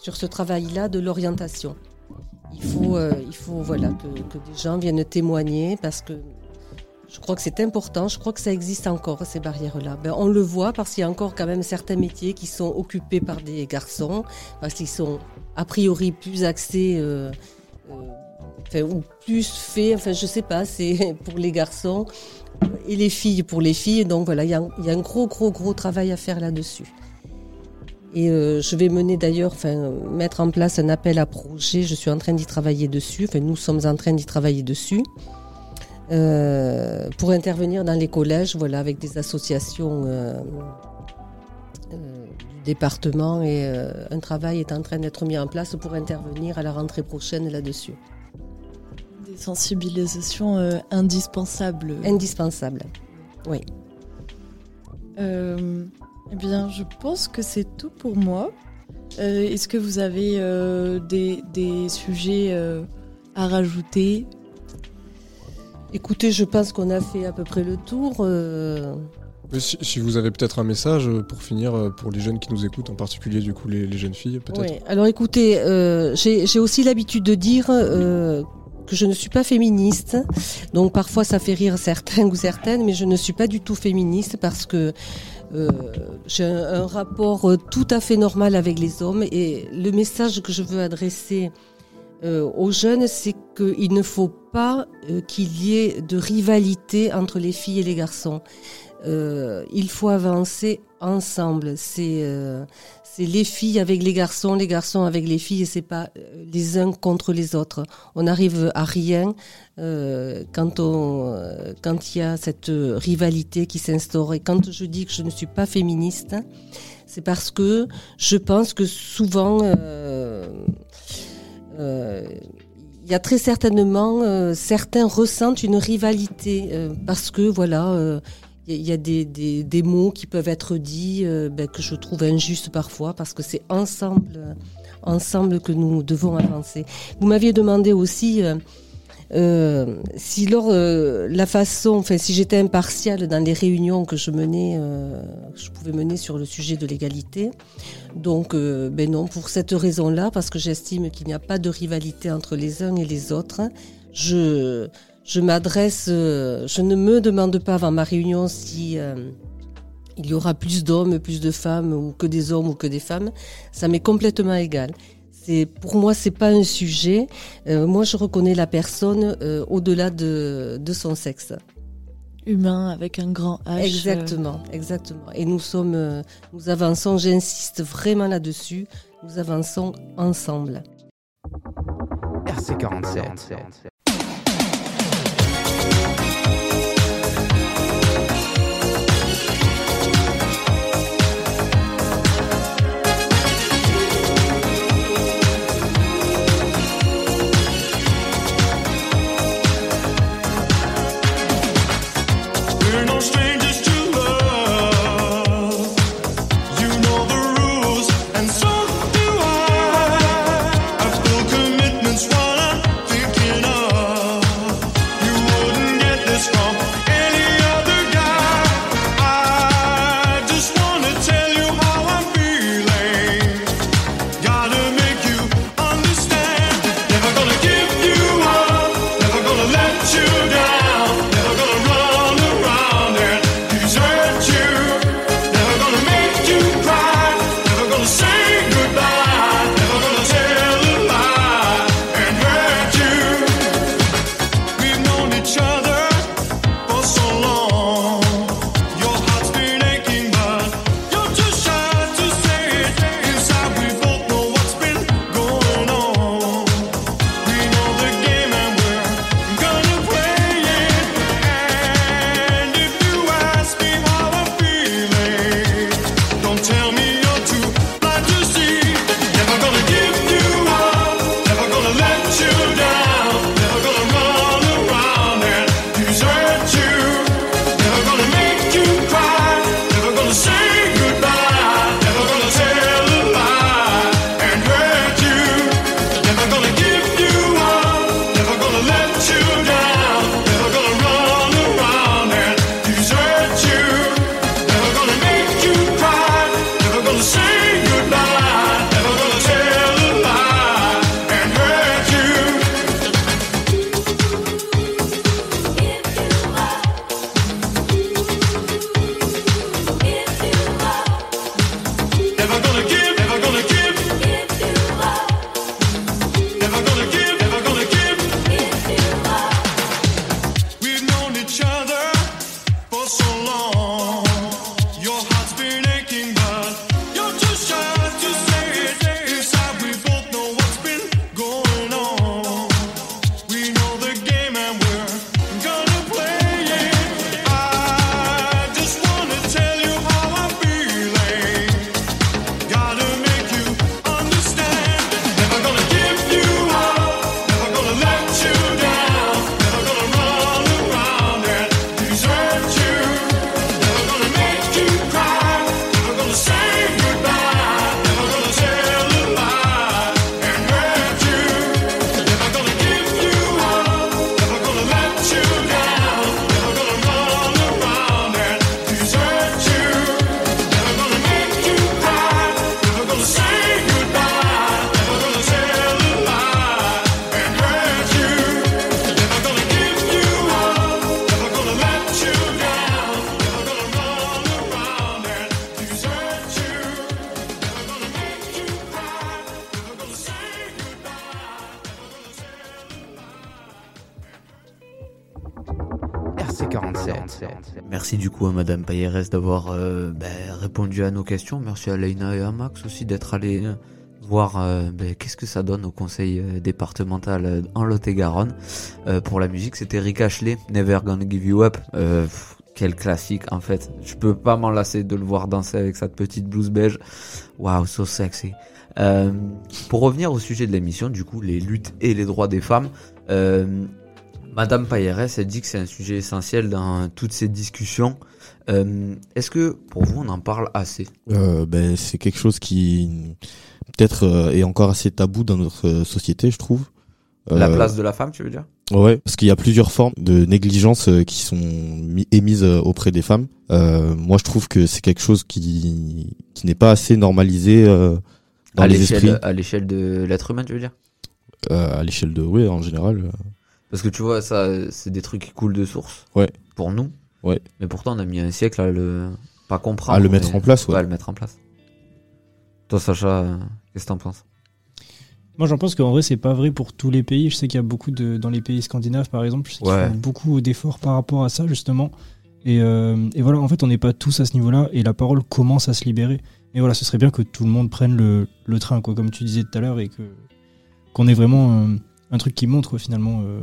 sur ce travail-là de l'orientation. Il faut, euh, il faut voilà, que, que des gens viennent témoigner parce que Je crois que c'est important, je crois que ça existe encore, ces barrières-là. Ben, on le voit parce qu'il y a encore quand même certains métiers qui sont occupés par des garçons, parce qu'ils sont a priori plus axés euh, euh, enfin, ou plus faits, enfin je sais pas, c'est pour les garçons et les filles pour les filles. Donc voilà, il y, y a un gros, gros, gros travail à faire là-dessus. Et euh, je vais mener d'ailleurs, enfin, mettre en place un appel à projet. Je suis en train d'y travailler dessus. Enfin, nous sommes en train d'y travailler dessus. Euh, pour intervenir dans les collèges, voilà, avec des associations euh, du département et un travail est en train d'être mis en place pour intervenir à la rentrée prochaine là-dessus. Des sensibilisations euh, indispensables. Indispensable. Eh bien, je pense que c'est tout pour moi. Euh, Est-ce que vous avez euh, des, des sujets euh, à rajouter? Écoutez, je pense qu'on a fait à peu près le tour. euh, Si, si vous avez peut-être un message pour finir pour les jeunes qui nous écoutent, en particulier du coup les, les jeunes filles, peut-être? Ouais. Alors écoutez, euh, j'ai aussi l'habitude de dire euh, que je ne suis pas féministe. Donc parfois ça fait rire certains ou certaines, mais je ne suis pas du tout féministe parce que euh, j'ai un, rapport euh, tout à fait normal avec les hommes. Et le message que je veux adresser euh, aux jeunes, c'est qu'il ne faut pas qu'il y ait de rivalité entre les filles et les garçons. Il faut avancer ensemble. C'est euh, les filles avec les garçons, les garçons avec les filles, et c'est pas euh, les uns contre les autres. On n'arrive à rien euh, quand euh, quand il y a cette rivalité qui s'instaure. Et quand je dis que je ne suis pas féministe, c'est parce que je pense que souvent euh, il y a très certainement euh, certains ressentent une rivalité parce que voilà. Il y a- des, des, mots qui peuvent être dits euh, ben, que je trouve injustes parfois parce que c'est ensemble, euh, ensemble que nous devons avancer. Vous m'aviez demandé aussi euh, si lors la façon, enfin si j'étais impartiale dans les réunions que je menais, je pouvais mener sur le sujet de l'égalité. Donc ben non, pour cette raison-là, parce que j'estime qu'il n'y a pas de rivalité entre les uns et les autres, je je m'adresse, euh, je ne me demande pas avant ma réunion si euh, il y aura plus d'hommes, plus de femmes, ou que des hommes ou que des femmes. Ça m'est complètement égal. C'est pour moi, c'est pas un sujet. Euh, moi, je reconnais la personne euh, au-delà de, de son sexe. Humain avec un grand H. Exactement, exactement. Et nous sommes, euh, nous avançons. J'insiste vraiment là-dessus. Nous avançons ensemble. RC47. Madame Payerès d'avoir euh, ben, répondu à nos questions. Merci à Leïna et à Max aussi d'être allés euh, voir euh, ben, qu'est-ce que ça donne au conseil départemental en Lot-et-Garonne. Pour la musique, c'était Rick Ashley, Never Gonna Give You Up. Quel classique en fait. Je peux pas m'en lasser de le voir danser avec cette petite blouse beige. Waouh, so sexy. Pour revenir au sujet de l'émission, du coup, les luttes et les droits des femmes. Madame Payerès, elle dit que c'est un sujet essentiel dans toutes ces discussions. Euh, Est-ce que pour vous, on en parle assez? Euh, ben, c'est quelque chose qui peut-être euh, est encore assez tabou dans notre société, je trouve. La place de la femme, tu veux dire? Ouais, parce qu'il y a plusieurs formes de négligence qui sont mi- émises auprès des femmes. Moi, je trouve que c'est quelque chose qui qui n'est pas assez normalisé dans À les esprits, l'échelle à l'échelle de l'être humain, tu veux dire? À l'échelle de oui en général. Parce que tu vois, ça, c'est des trucs qui coulent de source. Ouais. Pour nous. Ouais. Mais pourtant, on a mis un siècle à le pas comprendre. À le mettre en place, ouais. à le mettre en place. Toi, Sacha, qu'est-ce que t'en penses? Moi, j'en pense qu'en vrai, c'est pas vrai pour tous les pays. Je sais qu'il y a beaucoup de. Dans les pays scandinaves, par exemple, je sais Ouais. font beaucoup d'efforts par rapport à ça, justement. Et, euh, et voilà, en fait, on n'est pas tous à ce niveau-là et la parole commence à se libérer. Et voilà, ce serait bien que tout le monde prenne le, le train, quoi, comme tu disais tout à l'heure, et que qu'on ait vraiment euh, un truc qui montre finalement euh,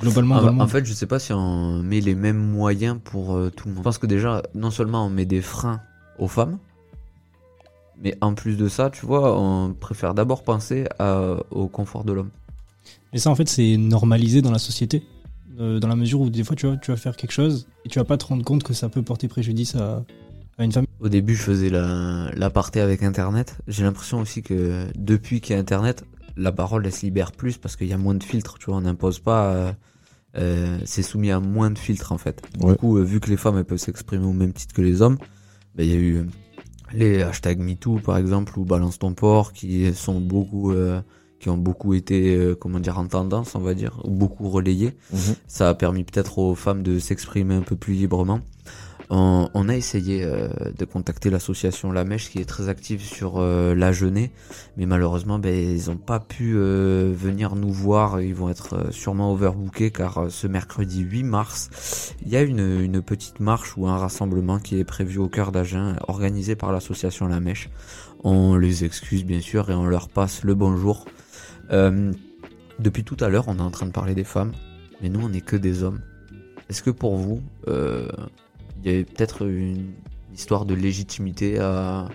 globalement. Ah, En fait, je sais pas si on met les mêmes moyens pour euh, tout le monde. Je pense que déjà, non seulement on met des freins aux femmes, mais en plus de ça, tu vois, on préfère d'abord penser à- au confort de l'homme. Et ça, en fait, c'est normalisé dans la société, euh, dans la mesure où des fois, tu vas, tu vas faire quelque chose et tu vas pas te rendre compte que ça peut porter préjudice à, à une femme. Au début, je faisais la- l'aparté avec Internet. J'ai l'impression aussi que depuis qu'il y a Internet, la parole elle se libère plus parce qu'il y a moins de filtres. Tu vois, on n'impose pas. euh, euh, c'est soumis à moins de filtres en fait. Ouais. Du coup, euh, vu que les femmes elles peuvent s'exprimer au même titre que les hommes, ben, il y a eu euh, les hashtags MeToo par exemple ou Balance ton port qui sont beaucoup, euh, qui ont beaucoup été, euh, comment dire, en tendance, on va dire, ou beaucoup relayés. Mhm. Ça a permis peut-être aux femmes de s'exprimer un peu plus librement. On, a essayé euh, de contacter l'association La Mèche qui est très active sur euh, la Genée, mais malheureusement ben, ils n'ont pas pu euh, venir nous voir. Ils vont être euh, sûrement overbookés car ce mercredi 8 mars, il y a une, petite marche ou un rassemblement qui est prévu au cœur d'Agen, organisé par l'association La Mèche. On les excuse bien sûr et on leur passe le bonjour. Depuis tout à l'heure, on est en train de parler des femmes, mais nous on n'est que des hommes. Est-ce que pour vous, il y a peut-être une histoire de légitimité à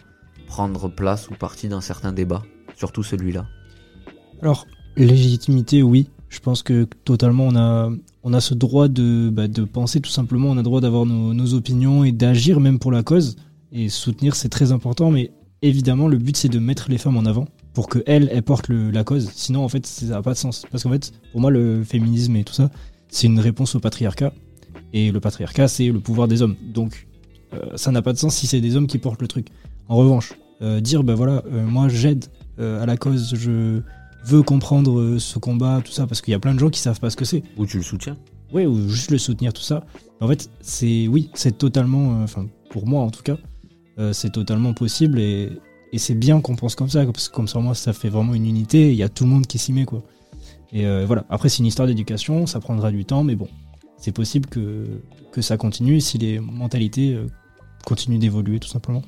prendre place ou partie dans certains débats, surtout celui-là Alors, légitimité, oui. Je pense que totalement, on a, on a ce droit de, bah, de penser tout simplement, on a le droit d'avoir nos, nos opinions et d'agir même pour la cause. Et soutenir, c'est très important, mais évidemment, le but, c'est de mettre les femmes en avant pour qu'elles, elles portent la cause. Sinon, en fait, ça n'a pas de sens. Parce qu'en fait, pour moi, le féminisme et tout ça, c'est une réponse au patriarcat. Et le patriarcat, c'est le pouvoir des hommes. Donc, euh, ça n'a pas de sens si c'est des hommes qui portent le truc. En revanche, euh, dire, ben voilà, euh, moi, j'aide à la cause, je veux comprendre ce combat, tout ça, parce qu'il y a plein de gens qui savent pas ce que c'est. Ou tu le soutiens Ouais, ou juste le soutenir, tout ça. En fait, c'est oui, c'est totalement, enfin pour moi en tout cas, c'est totalement possible et, et c'est bien qu'on pense comme ça, parce que comme ça, moi, ça fait vraiment une unité. Il y a tout le monde qui s'y met, quoi. Et voilà. Après, c'est une histoire d'éducation, ça prendra du temps, mais bon, c'est possible que que ça continue si les mentalités euh, continuent d'évoluer, tout simplement.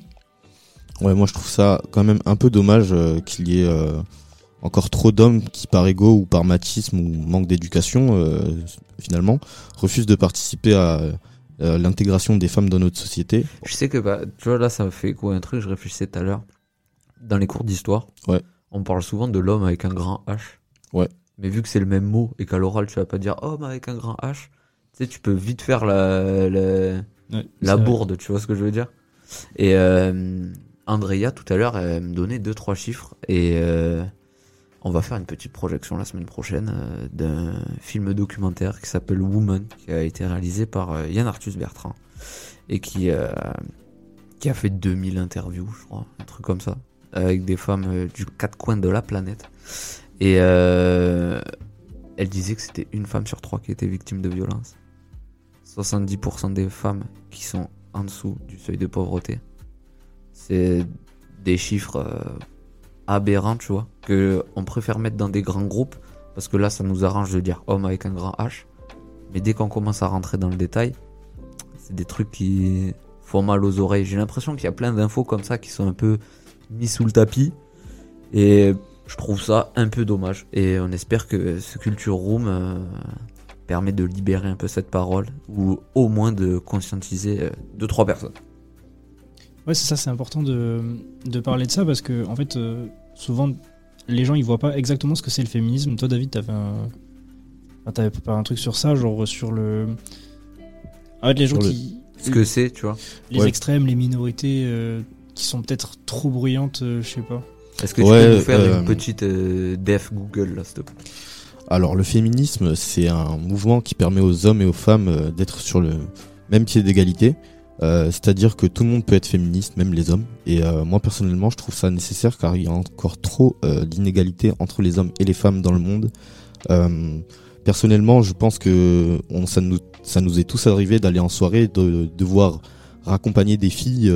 Ouais, moi je trouve ça quand même un peu dommage euh, qu'il y ait euh, encore trop d'hommes qui par ego ou par machisme ou manque d'éducation euh, finalement refusent de participer à euh, l'intégration des femmes dans notre société. Je sais que, bah, tu vois, là, ça me fait quoi un truc, je réfléchissais tout à l'heure. Dans les cours d'histoire, Ouais. on parle souvent de l'homme avec un grand H. Ouais. Mais vu que c'est le même mot et qu'à l'oral, tu vas pas dire homme avec un grand H, tu sais, tu peux vite faire la, la, Ouais, bourde, tu vois ce que je veux dire? Et euh, Andrea, tout à l'heure, elle me donnait deux trois chiffres et euh, on va faire une petite projection la semaine prochaine euh, d'un film documentaire qui s'appelle Woman, qui a été réalisé par Yann Arthus Bertrand et qui qui a fait 2000 interviews, je crois, un truc comme ça, avec des femmes du quatre coins de la planète. Et elle disait que c'était une femme sur trois qui était victime de violence. 70% des femmes qui sont en dessous du seuil de pauvreté. C'est des chiffres euh, aberrants, tu vois, que on préfère mettre dans des grands groupes parce que là, ça nous arrange de dire homme avec un grand H. Mais dès qu'on commence à rentrer dans le détail, c'est des trucs qui font mal aux oreilles. J'ai l'impression qu'il y a plein d'infos comme ça qui sont un peu mis sous le tapis. Et je trouve ça un peu dommage. Et on espère que ce Culture Room euh, permet de libérer un peu cette parole. Ou au moins de conscientiser euh, deux, trois personnes. Ouais, c'est ça, c'est important de, de parler de ça parce que, en fait, euh, souvent, les gens ils voient pas exactement ce que c'est le féminisme. Toi, David, t'avais un. enfin, t'avais préparé un truc sur ça, genre sur le. En fait, les gens Sur le- qui. Ce que c'est, tu vois. Les Ouais. extrêmes, les minorités euh, qui sont peut-être trop bruyantes, euh, je sais pas. Est-ce que tu Ouais, peux nous faire euh, une petite euh, def Google là, s'il te plaît? Alors le féminisme, c'est un mouvement qui permet aux hommes et aux femmes euh, d'être sur le même pied d'égalité. Euh, C'est-à-dire que tout le monde peut être féministe, même les hommes. Et euh, moi personnellement, je trouve ça nécessaire car il y a encore trop d'inégalités entre les hommes et les femmes dans le monde. Personnellement, je pense que ça, nous, est tous arrivé d'aller en soirée, de devoir raccompagner des filles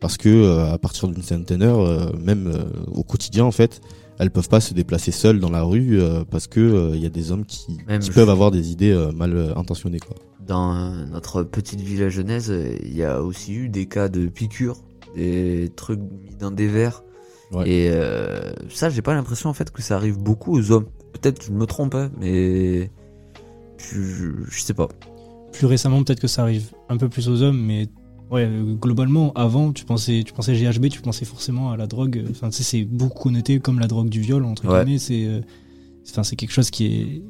parce que à partir d'une certaine heure, même au quotidien en fait, elles peuvent pas se déplacer seules dans la rue euh, parce que euh, il y a des hommes qui, Même qui je- peuvent avoir des idées euh, mal euh, intentionnées quoi. Dans euh, notre petite ville à Genèse, euh, il y a aussi eu des cas de piqûres, des trucs mis dans des verres. Ouais. Et euh, ça, j'ai pas l'impression en fait que ça arrive beaucoup aux hommes. Peut-être je me trompe, hein, mais je, je, je sais pas. Plus récemment, peut-être que ça arrive un peu plus aux hommes, mais ouais, globalement, avant, tu pensais, tu pensais GHB, tu pensais forcément à la drogue. Enfin, tu sais, c'est beaucoup connoté comme la drogue du viol, entre Ouais. guillemets. C'est, euh, enfin, c'est quelque chose qui est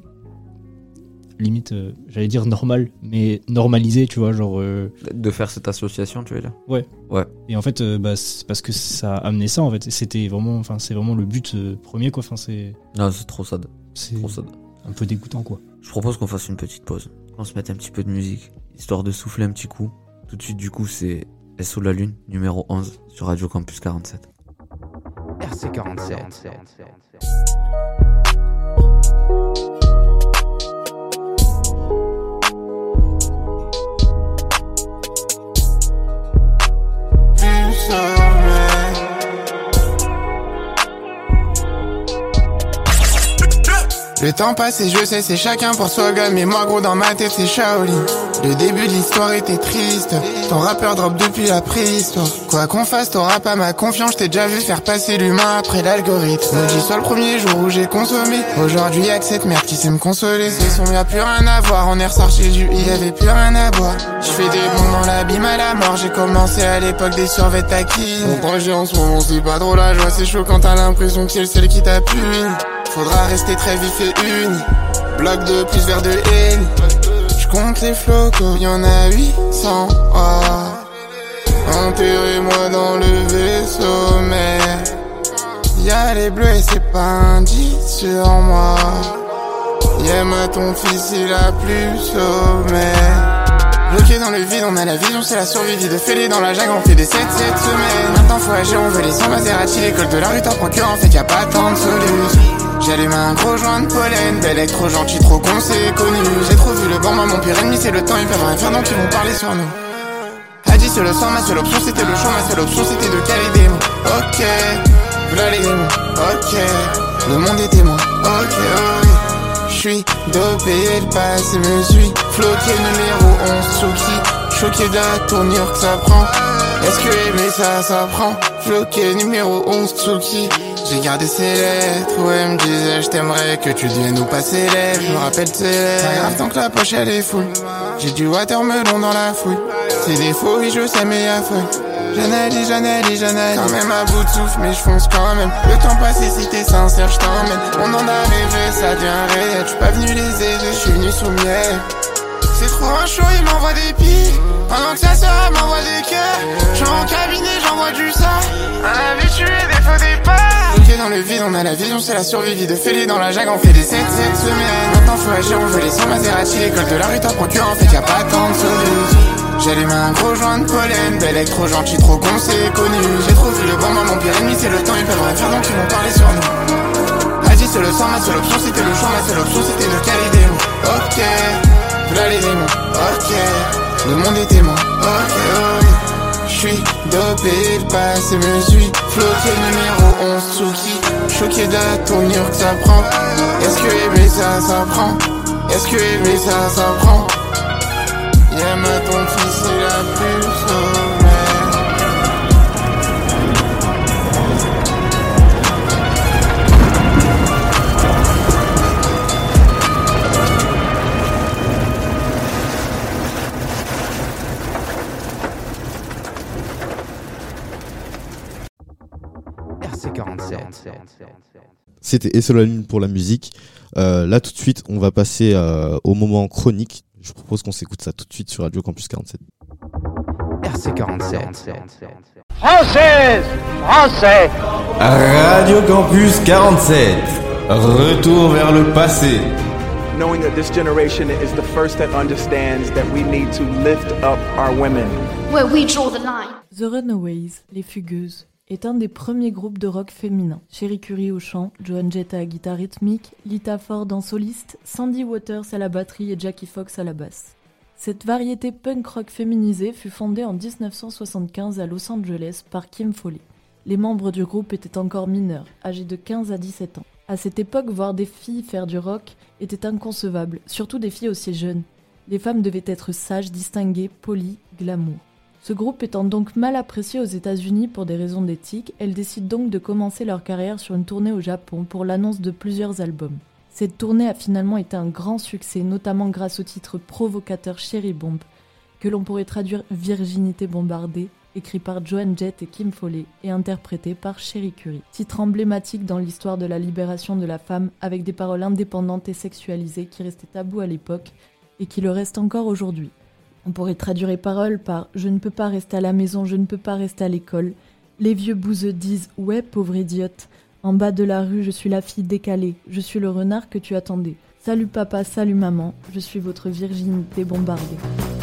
limite, euh, j'allais dire normal, mais normalisé, tu vois, genre. euh, De faire cette association, tu veux dire? Et en fait, bah, c'est parce que ça a amené ça, en fait. C'était vraiment, enfin, c'est vraiment le but premier, quoi. Enfin, c'est, Non, c'est trop sad. c'est Trop sad. un peu dégoûtant, quoi. Je propose qu'on fasse une petite pause, qu'on se mette un petit peu de musique, histoire de souffler un petit coup. Tout de suite, du coup, c'est SO de la Lune, numéro 11, sur Radio Campus 47. RC47. du sommeil. Le temps passe et je sais c'est chacun pour soi gars Mais moi gros dans ma tête c'est Shaolin Le début de l'histoire était triste. Ton rappeur drop depuis la préhistoire. Quoi qu'on fasse t'auras pas ma confiance. T'ai déjà vu faire passer l'humain après l'algorithme. Maudit soit le premier jour où j'ai consommé Aujourd'hui y'a que cette merde qui sait me consoler Ce son y'a plus rien à voir. On est ressorti du y avait plus rien à boire. Je fais des bons dans l'abîme à la mort. J'ai commencé à l'époque des survêtements taquines Mon projet en ce moment c'est pas trop la joie C'est chaud quand t'as l'impression que c'est le seul qui t'a Faudra rester très vif et uni. Bloc de plus vers de haine compte les flocos, y'en a 800 oh. Enterrez-moi dans le vaisseau mère Y'a les bleus et c'est pas un 10 sur moi Y'a ma ton fils il a plus sommaire Bloqué dans le vide, on a la vision, c'est la survie de fêler dans la jungle, on fait des 7 7 semaines. Maintenant faut agir, on veut les 100 Maserati, l'école de la rue t'en procure, en fait y a pas tant de solutions. J'allume un gros joint de pollen, belle être trop gentil, trop con, c'est connu. J'ai trop vu le bon, moi mon pire ennemi c'est le temps, ils peuvent rien faire donc ils vont parler sur nous. A dit c'est le sang, ma seule option c'était le choix, ma seule option c'était de caler des mots. Ok, voilà les démons, ok, le monde est témoin, ok, ok. J'suis dopé, le passé me suit. Floqué numéro 11, Suki. Choqué de la tournure que ça prend. Est-ce que aimer ça, ça prend Floqué numéro 11, Tsuki. J'ai gardé ses lettres, où elle me disait je t'aimerais que tu deviennes ou pas célèbre. Je me rappelle de ses lettres. Tant que la poche elle est full. J'ai du watermelon dans la fouille. C'est des faux, oui je sais mais y'a feuille. J'analyse, j'analyse, j'analyse. Quand même à bout de souffle, mais je fonce quand même. Le temps passé, si t'es sincère, je t'emmène. On en a rêvé, ça devient réel. Je suis pas venu les aider, je suis venu sous miel. C'est trop un chaud, il m'envoie des pics. Pendant que sa sœur elle m'envoie des cœurs. Je suis en cabinet, j'envoie du sang. Un habitué des faux départs. Bloqué dans le vide, on a la vision, c'est la survie de fêler dans la jungle. On fait des 7 7 semaines. Maintenant faut agir, on veut les 100 Maserati. L'école de la rue t'en procure, en fait y a pas tant de solutions. J'allume un gros joint de pollen, belle être trop gentil, trop con, c'est connu. J'ai trop vu le bon, moi mon pire ennemi, c'est le temps, ils peuvent rien faire donc ils vont parler sur nous. A dit c'est le sang, ma seule option c'était le choix, ma seule option c'était de caler des mots. Ok, voilà les démons, ok, le monde est témoin, ok, ok. J'suis dopé, le passé me suit. Floqué numéro 11, Tsuki. Choqué de la tournure que ça prend. Est-ce que aimer ça, ça prend? Est-ce que aimer ça s'apprend Yeah, mais ton fils il a plus C'était Et sur la lune pour la musique. Euh, là tout de suite, on va passer euh, au moment chronique. Je propose qu'on s'écoute ça tout de suite sur Radio Campus 47. RC47. Française Français Radio Campus 47. Retour vers le passé. knowing that this generation is the first that understands that we need to lift up our women. Where we draw the line. The Runaways, Les Fugueuses, est un des premiers groupes de rock féminin. Sherry Curie au chant, Joan Jett à la guitare rythmique, Lita Ford en soliste, Sandy Waters à la batterie et Jackie Fox à la basse. Cette variété punk rock féminisée fut fondée en 1975 à Los Angeles par Kim Foley. Les membres du groupe étaient encore mineurs, âgés de 15 à 17 ans. À cette époque, voir des filles faire du rock était inconcevable, surtout des filles aussi jeunes. Les femmes devaient être sages, distinguées, polies, glamour. Ce groupe étant donc mal apprécié aux États-Unis pour des raisons d'éthique, elles décident donc de commencer leur carrière sur une tournée au Japon pour l'annonce de plusieurs albums. Cette tournée a finalement été un grand succès, notamment grâce au titre provocateur Cherry Bomb, que l'on pourrait traduire Virginité bombardée, écrit par Joan Jett et Kim Foley et interprété par Sherry Curie. Titre emblématique dans l'histoire de la libération de la femme avec des paroles indépendantes et sexualisées qui restaient tabous à l'époque et qui le restent encore aujourd'hui. On pourrait traduire les paroles par Je ne peux pas rester à la maison, je ne peux pas rester à l'école. Les vieux bouseux disent Ouais, pauvre idiote. En bas de la rue, je suis la fille décalée, je suis le renard que tu attendais. Salut papa, salut maman, je suis votre virginité bombardée.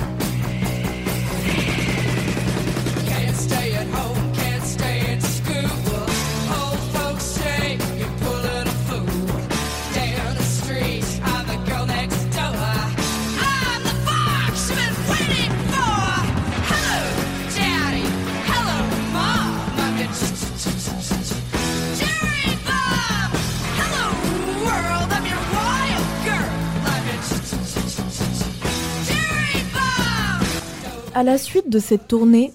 La suite de cette tournée,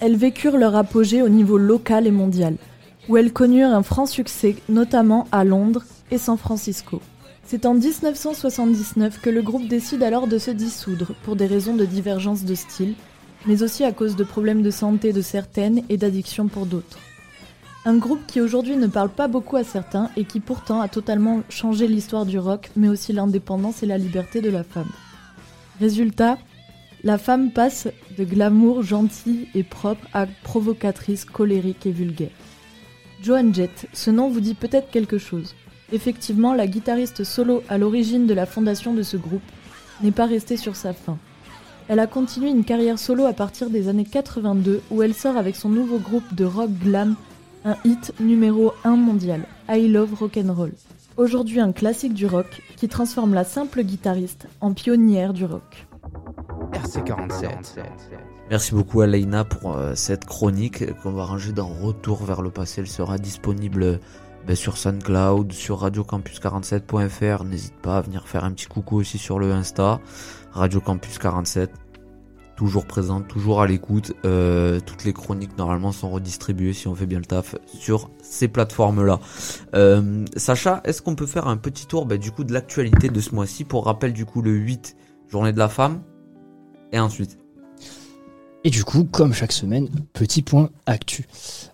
elles vécurent leur apogée au niveau local et mondial, où elles connurent un franc succès, notamment à Londres et San Francisco. C'est en 1979 que le groupe décide alors de se dissoudre pour des raisons de divergence de style, mais aussi à cause de problèmes de santé de certaines et d'addiction pour d'autres. Un groupe qui aujourd'hui ne parle pas beaucoup à certains et qui pourtant a totalement changé l'histoire du rock, mais aussi l'indépendance et la liberté de la femme. Résultat, la femme passe de glamour gentille et propre à provocatrice, colérique et vulgaire. Joan Jett, ce nom vous dit peut-être quelque chose. Effectivement, la guitariste solo à l'origine de la fondation de ce groupe n'est pas restée sur sa fin. Elle a continué une carrière solo à partir des années 82 où elle sort avec son nouveau groupe de rock glam un hit numéro 1 mondial, I Love Rock'n'Roll. Aujourd'hui un classique du rock qui transforme la simple guitariste en pionnière du rock. RC47. Merci beaucoup à pour euh, cette chronique qu'on va ranger dans Retour vers le passé. Elle sera disponible ben, sur SoundCloud, sur radiocampus47.fr. N'hésite pas à venir faire un petit coucou aussi sur le Insta. Radio Campus 47. Toujours présente, toujours à l'écoute. Euh, toutes les chroniques normalement sont redistribuées si on fait bien le taf sur ces plateformes-là. Euh, Sacha, est-ce qu'on peut faire un petit tour ben, du coup de l'actualité de ce mois-ci? Pour rappel du coup le 8, journée de la femme, et ensuite Et du coup, comme chaque semaine, petit point actu.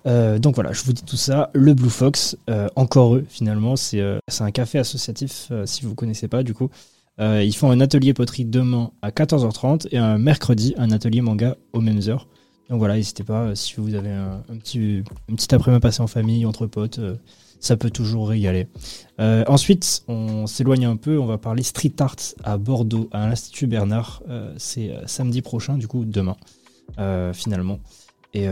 Euh, donc voilà, je vous dis tout ça. Le Blue Fox, euh, encore eux finalement, c'est euh, un café associatif, si vous connaissez pas du coup. Ils font un atelier poterie demain à 14h30 et un mercredi un atelier manga aux mêmes heures. Donc voilà, n'hésitez pas, si vous avez un, un petit, une petite après-midi passé en famille, entre potes, ça peut toujours régaler. Euh, ensuite, on s'éloigne un peu, on va parler street art à Bordeaux, à l'Institut Bernard. Euh, C'est euh, samedi prochain, du coup demain, finalement. Et,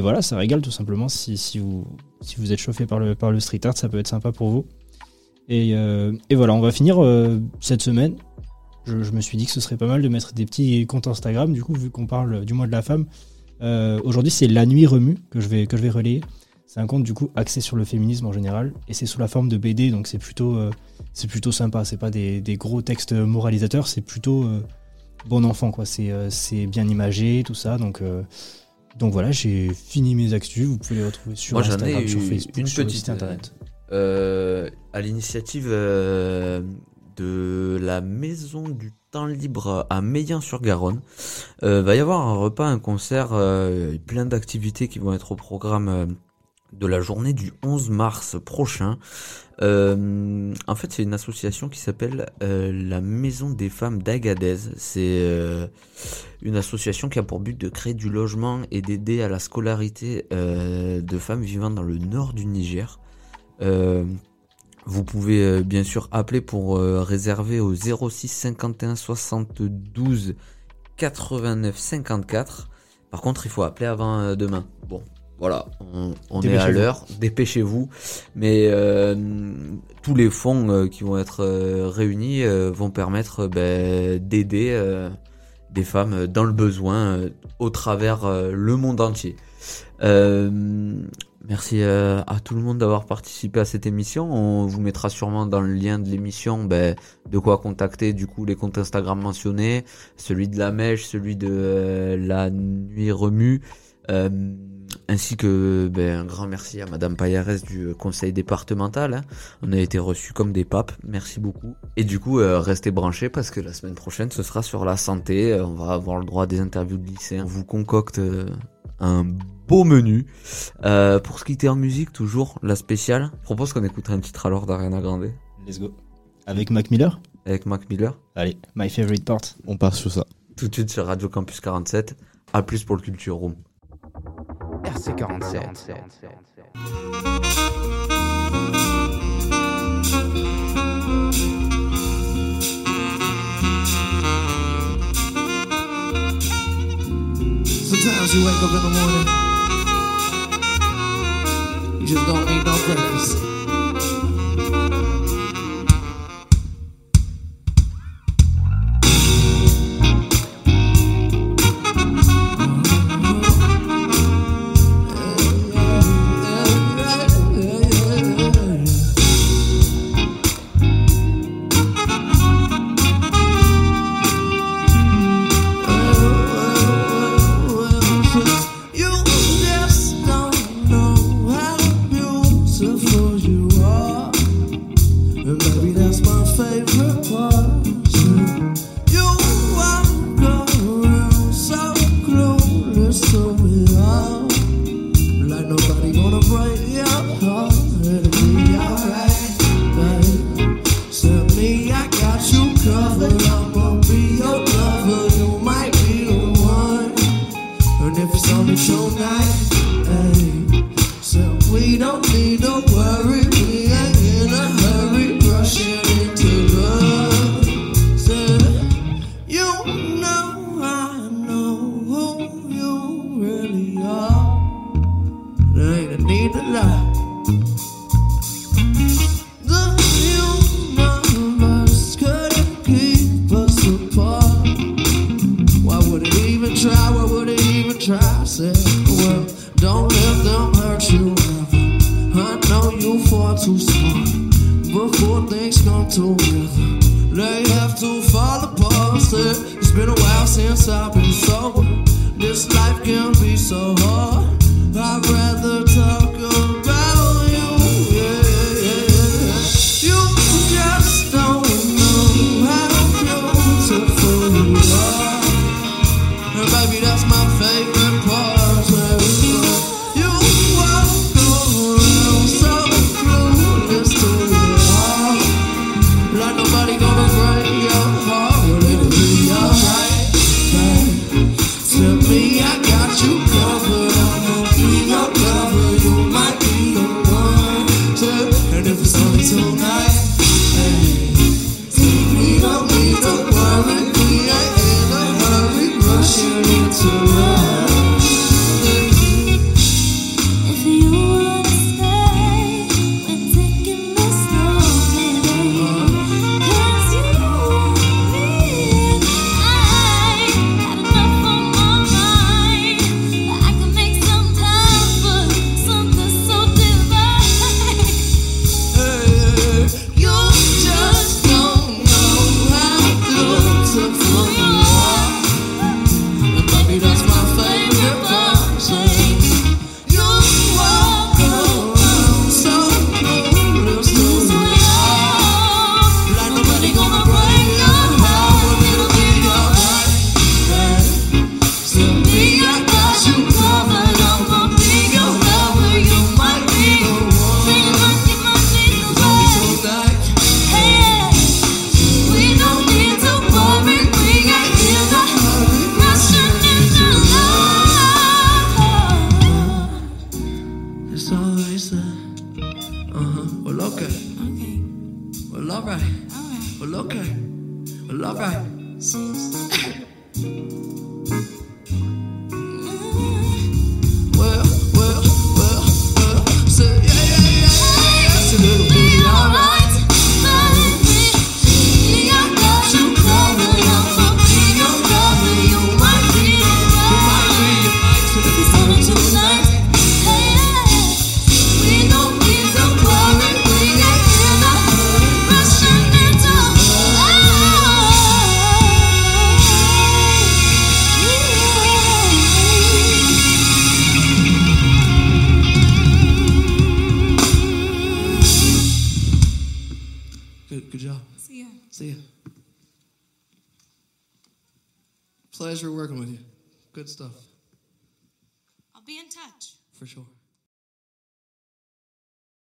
voilà, ça régale tout simplement. Si, vous, êtes chauffé par le, street art, ça peut être sympa pour vous. Et, voilà, on va finir cette semaine. Je, me suis dit que ce serait pas mal de mettre des petits comptes Instagram, du coup, vu qu'on parle du mois de la femme. Aujourd'hui, c'est La Nuit Remue que je vais relayer. C'est un conte du coup axé sur le féminisme en général et c'est sous la forme de BD donc c'est plutôt euh, c'est plutôt sympa. C'est pas des, des gros textes moralisateurs, c'est plutôt euh, bon enfant quoi. C'est euh, c'est bien imagé tout ça donc donc voilà j'ai fini mes actus. Vous pouvez les retrouver sur Moi Instagram, ai sur Facebook, une sur petite site internet. à l'initiative de la Maison du Temps Libre à Meillan-sur-Garonne. Euh, va y avoir un repas, un concert, euh, plein d'activités qui vont être au programme de la journée du 11 mars prochain. Euh, en fait, c'est une association qui s'appelle euh, la Maison des Femmes d'Agadez. C'est euh, une association qui a pour but de créer du logement et d'aider à la scolarité de femmes vivant dans le nord du Niger. Vous pouvez bien sûr appeler pour réserver au 06 51 72 89 54. Par contre, il faut appeler avant demain. Bon, voilà, on, on est à l'heure, dépêchez-vous. Mais euh, tous les fonds euh, qui vont être euh, réunis vont permettre ben, d'aider des femmes dans le besoin au travers le monde entier. Euh, merci à tout le monde d'avoir participé à cette émission. On vous mettra sûrement dans le lien de l'émission ben, de quoi contacter du coup les comptes Instagram mentionnés, celui de la mèche, celui de la nuit remue. Euh, ainsi que ben, un grand merci à Madame Payares du euh, conseil départemental. hein. On a été reçus comme des papes, merci beaucoup. Et du coup, euh, restez branchés parce que la semaine prochaine, ce sera sur la santé. Euh, on va avoir le droit à des interviews de lycéens. On vous concocte euh, un beau menu. Euh, pour se quitter en musique, toujours la spéciale. Je propose qu'on écoute un titre alors d'Ariana Grande. Let's go. Avec Mac Miller? Avec Mac Miller. Allez, my favorite part. On part sur ça. Tout de suite sur Radio Campus 47. À plus pour le Culture Room. RC47. Sometimes you wake up in the morning, you just don't need no breakfast. Need to lie.